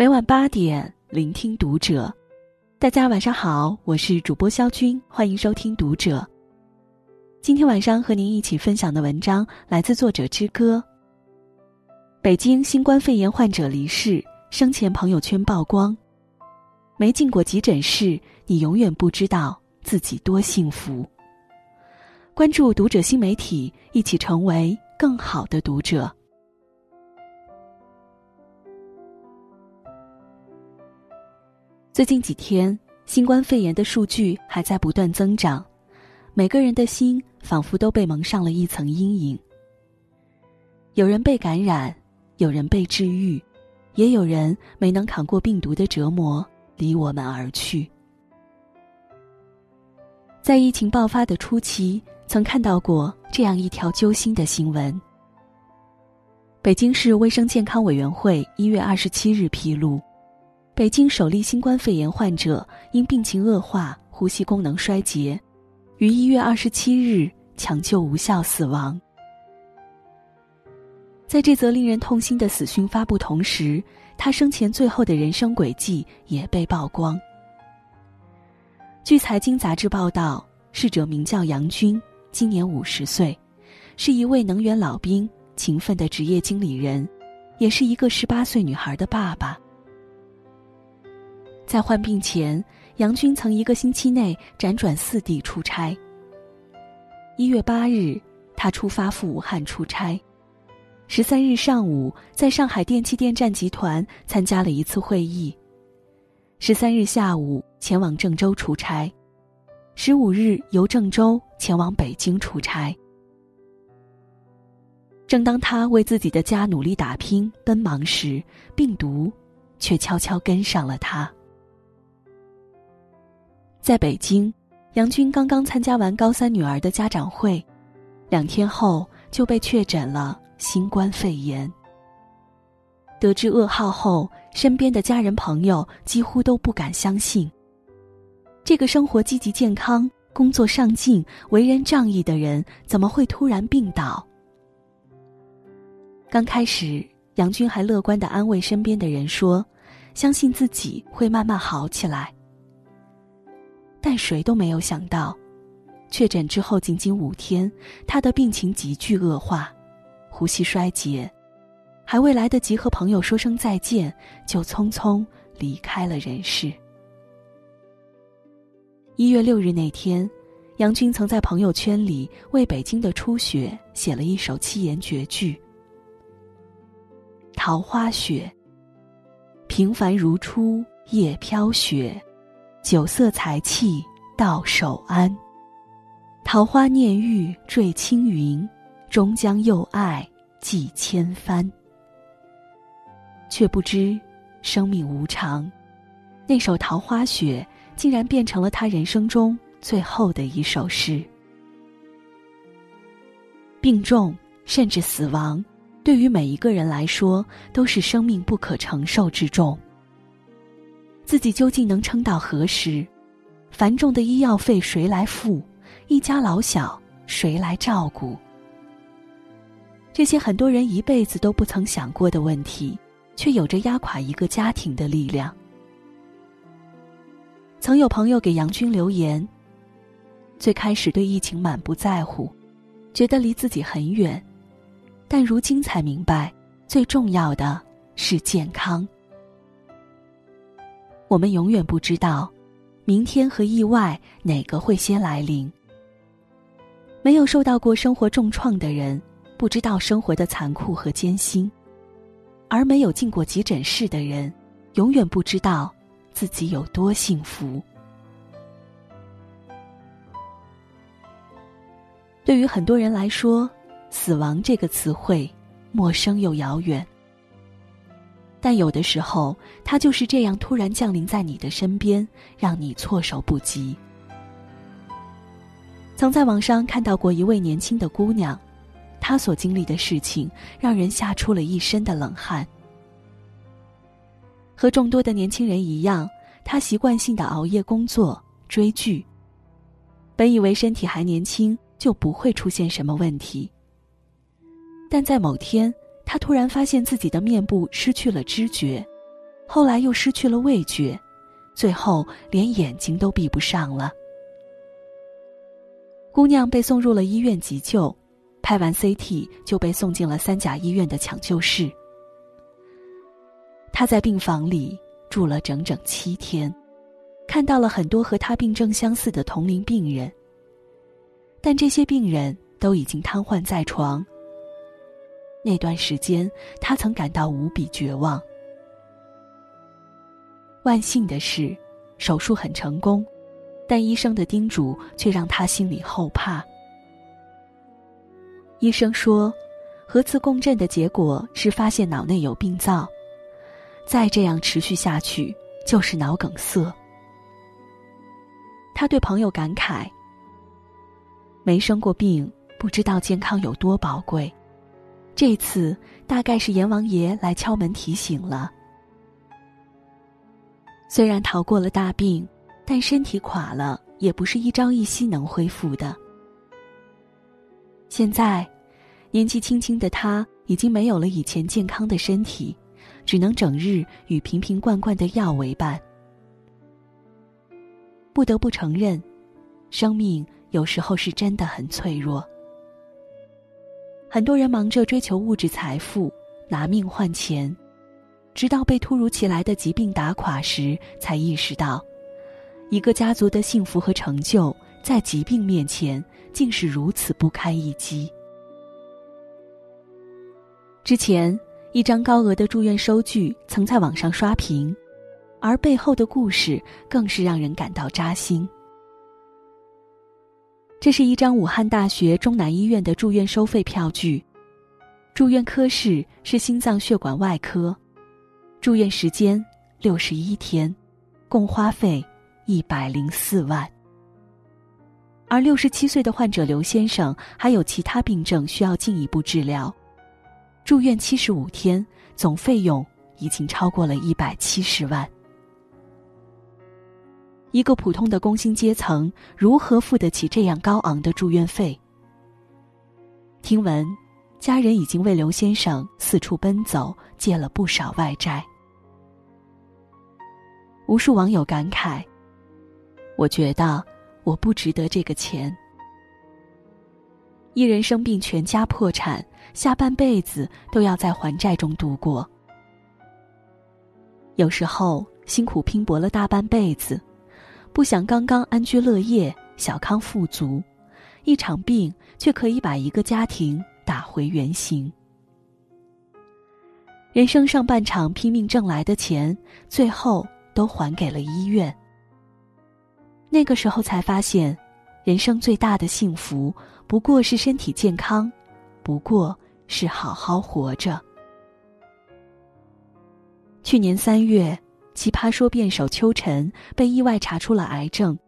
每晚八点，聆听读者。大家晚上好，我是主播肖军，欢迎收听读者。今天晚上和您一起分享的文章来自作者之歌。北京新冠肺炎患者离世，生前朋友圈曝光。没进过急诊室，你永远不知道自己多幸福。关注读者新媒体，一起成为更好的读者。最近几天，新冠肺炎的数据还在不断增长，每个人的心仿佛都被蒙上了一层阴影。有人被感染，有人被治愈，也有人没能扛过病毒的折磨，离我们而去。在疫情爆发的初期，曾看到过这样一条揪心的新闻：北京市卫生健康委员会一月二十七日披露。北京首例新冠肺炎患者因病情恶化、呼吸功能衰竭，于一月二十七日抢救无效死亡。在这则令人痛心的死讯发布同时，他生前最后的人生轨迹也被曝光。据《财经》杂志报道，逝者名叫杨军，今年五十岁，是一位能源老兵，勤奋的职业经理人，也是一个十八岁女孩的爸爸。在患病前，杨军曾一个星期内辗转四地出差。一月八日，他出发赴武汉出差；十三日上午，在上海电气电站集团参加了一次会议；十三日下午，前往郑州出差；十五日由郑州前往北京出差。正当他为自己的家努力打拼、奔忙时，病毒却悄悄跟上了他。在北京，杨军刚刚参加完高三女儿的家长会，两天后就被确诊了新冠肺炎。得知噩耗后，身边的家人朋友几乎都不敢相信。这个生活积极健康、工作上进、为人仗义的人，怎么会突然病倒？刚开始，杨军还乐观的安慰身边的人说：“相信自己会慢慢好起来。”但谁都没有想到，确诊之后仅仅五天，他的病情急剧恶化，呼吸衰竭，还未来得及和朋友说声再见，就匆匆离开了人世。一月六日那天，杨军曾在朋友圈里为北京的初雪写了一首七言绝句：“桃花雪，平凡如初夜飘雪。”酒色财气到手安，桃花念玉坠青云，终将又爱寄千帆。却不知生命无常，那首《桃花雪》竟然变成了他人生中最后的一首诗。病重甚至死亡，对于每一个人来说都是生命不可承受之重。自己究竟能撑到何时？繁重的医药费谁来付？一家老小谁来照顾？这些很多人一辈子都不曾想过的问题，却有着压垮一个家庭的力量。曾有朋友给杨军留言：最开始对疫情满不在乎，觉得离自己很远，但如今才明白，最重要的是健康。我们永远不知道，明天和意外哪个会先来临。没有受到过生活重创的人，不知道生活的残酷和艰辛；而没有进过急诊室的人，永远不知道自己有多幸福。对于很多人来说，死亡这个词汇陌生又遥远。但有的时候，他就是这样突然降临在你的身边，让你措手不及。曾在网上看到过一位年轻的姑娘，她所经历的事情让人吓出了一身的冷汗。和众多的年轻人一样，她习惯性的熬夜工作、追剧。本以为身体还年轻，就不会出现什么问题。但在某天。他突然发现自己的面部失去了知觉，后来又失去了味觉，最后连眼睛都闭不上了。姑娘被送入了医院急救，拍完 CT 就被送进了三甲医院的抢救室。她在病房里住了整整七天，看到了很多和她病症相似的同龄病人，但这些病人都已经瘫痪在床。那段时间，他曾感到无比绝望。万幸的是，手术很成功，但医生的叮嘱却让他心里后怕。医生说，核磁共振的结果是发现脑内有病灶，再这样持续下去就是脑梗塞。他对朋友感慨：“没生过病，不知道健康有多宝贵。这次大概是阎王爷来敲门提醒了。”虽然逃过了大病，但身体垮了也不是一朝一夕能恢复的。现在，年纪轻轻的他已经没有了以前健康的身体，只能整日与瓶瓶罐罐的药为伴。不得不承认，生命有时候是真的很脆弱。很多人忙着追求物质财富，拿命换钱。直到被突如其来的疾病打垮时，才意识到，一个家族的幸福和成就，在疾病面前竟是如此不堪一击。之前，一张高额的住院收据曾在网上刷屏，而背后的故事更是让人感到扎心。这是一张武汉大学中南医院的住院收费票据，住院科室是心脏血管外科。住院时间六十一天，共花费一百零四万。而六十七岁的患者刘先生还有其他病症需要进一步治疗，住院七十五天，总费用已经超过了一百七十万。一个普通的工薪阶层如何付得起这样高昂的住院费？听闻，家人已经为刘先生四处奔走，借了不少外债。无数网友感慨：“我觉得我不值得这个钱。一人生病，全家破产，下半辈子都要在还债中度过。有时候辛苦拼搏了大半辈子，不想刚刚安居乐业、小康富足，一场病却可以把一个家庭打回原形。人生上半场拼命挣来的钱，最后……”都还给了医院。那个时候才发现，人生最大的幸福不过是身体健康，不过是好好活着。去年三月，奇葩说辩手邱晨被意外查出了癌症，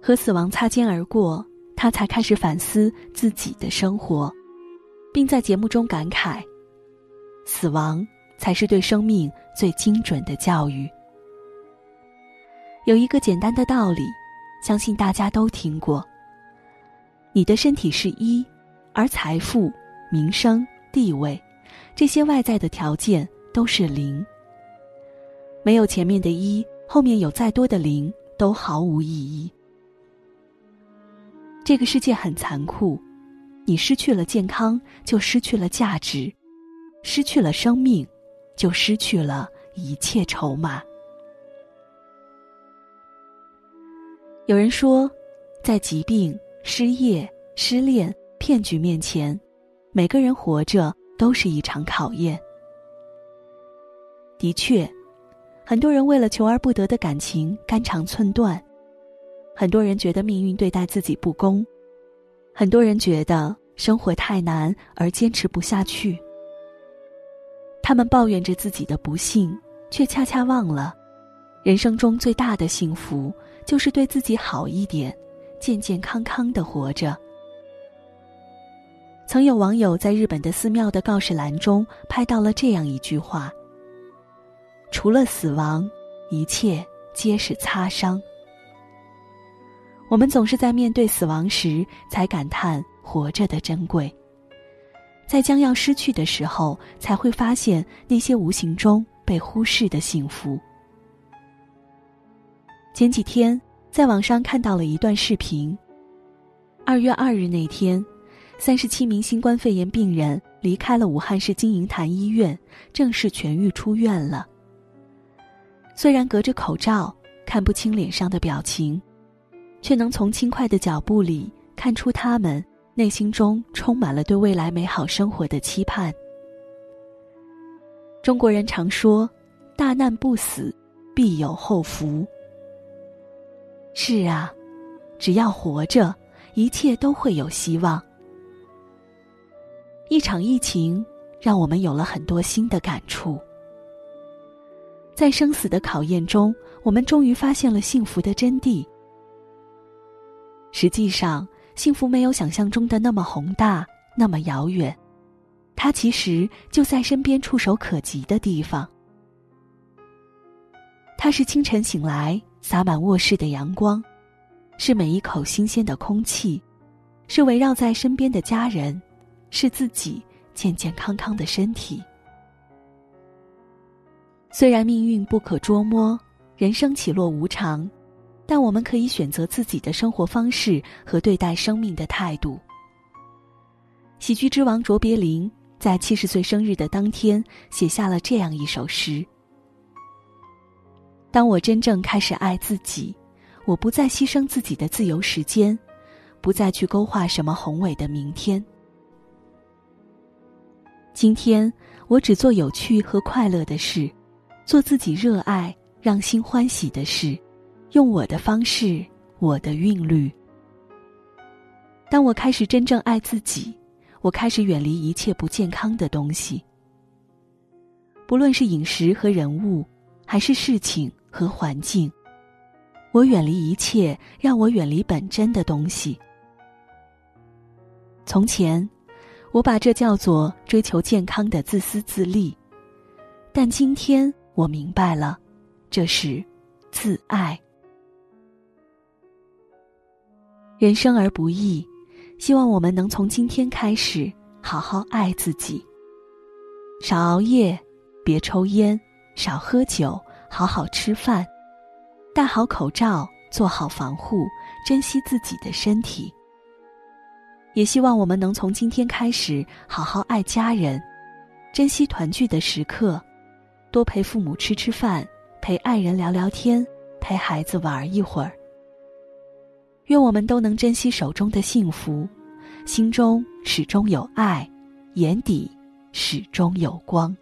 和死亡擦肩而过，他才开始反思自己的生活，并在节目中感慨：“死亡才是对生命最精准的教育。”有一个简单的道理，相信大家都听过。你的身体是一，而财富、名声、地位，这些外在的条件都是零。没有前面的一，后面有再多的零都毫无意义。这个世界很残酷，你失去了健康，就失去了价值；失去了生命，就失去了一切筹码。有人说，在疾病、失业、失恋、骗局面前，每个人活着都是一场考验。的确，很多人为了求而不得的感情肝肠寸断，很多人觉得命运对待自己不公，很多人觉得生活太难而坚持不下去。他们抱怨着自己的不幸，却恰恰忘了，人生中最大的幸福。就是对自己好一点，健健康康的活着。曾有网友在日本的寺庙的告示栏中拍到了这样一句话：“除了死亡，一切皆是擦伤。”我们总是在面对死亡时才感叹活着的珍贵，在将要失去的时候，才会发现那些无形中被忽视的幸福。前几天在网上看到了一段视频。二月二日那天，三十七名新冠肺炎病人离开了武汉市金银潭医院，正式痊愈出院了。虽然隔着口罩看不清脸上的表情，却能从轻快的脚步里看出他们内心中充满了对未来美好生活的期盼。中国人常说：“大难不死，必有后福。”是啊，只要活着，一切都会有希望。一场疫情让我们有了很多新的感触，在生死的考验中，我们终于发现了幸福的真谛。实际上，幸福没有想象中的那么宏大，那么遥远。它其实就在身边，触手可及的地方。它是清晨醒来洒满卧室的阳光，是每一口新鲜的空气，是围绕在身边的家人，是自己健健康康的身体。虽然命运不可捉摸，人生起落无常，但我们可以选择自己的生活方式和对待生命的态度。喜剧之王卓别林。在七十岁生日的当天，写下了这样一首诗：“当我真正开始爱自己，我不再牺牲自己的自由时间，不再去勾画什么宏伟的明天。今天，我只做有趣和快乐的事，做自己热爱、让心欢喜的事，用我的方式，我的韵律。当我开始真正爱自己。”我开始远离一切不健康的东西，不论是饮食和人物，还是事情和环境。我远离一切让我远离本真的东西。从前，我把这叫做追求健康的自私自利，但今天我明白了，这是自爱。人生而不易。希望我们能从今天开始好好爱自己，少熬夜，别抽烟，少喝酒，好好吃饭，戴好口罩，做好防护，珍惜自己的身体。也希望我们能从今天开始好好爱家人，珍惜团聚的时刻，多陪父母吃吃饭，陪爱人聊聊天，陪孩子玩一会儿。愿我们都能珍惜手中的幸福，心中始终有爱，眼底始终有光。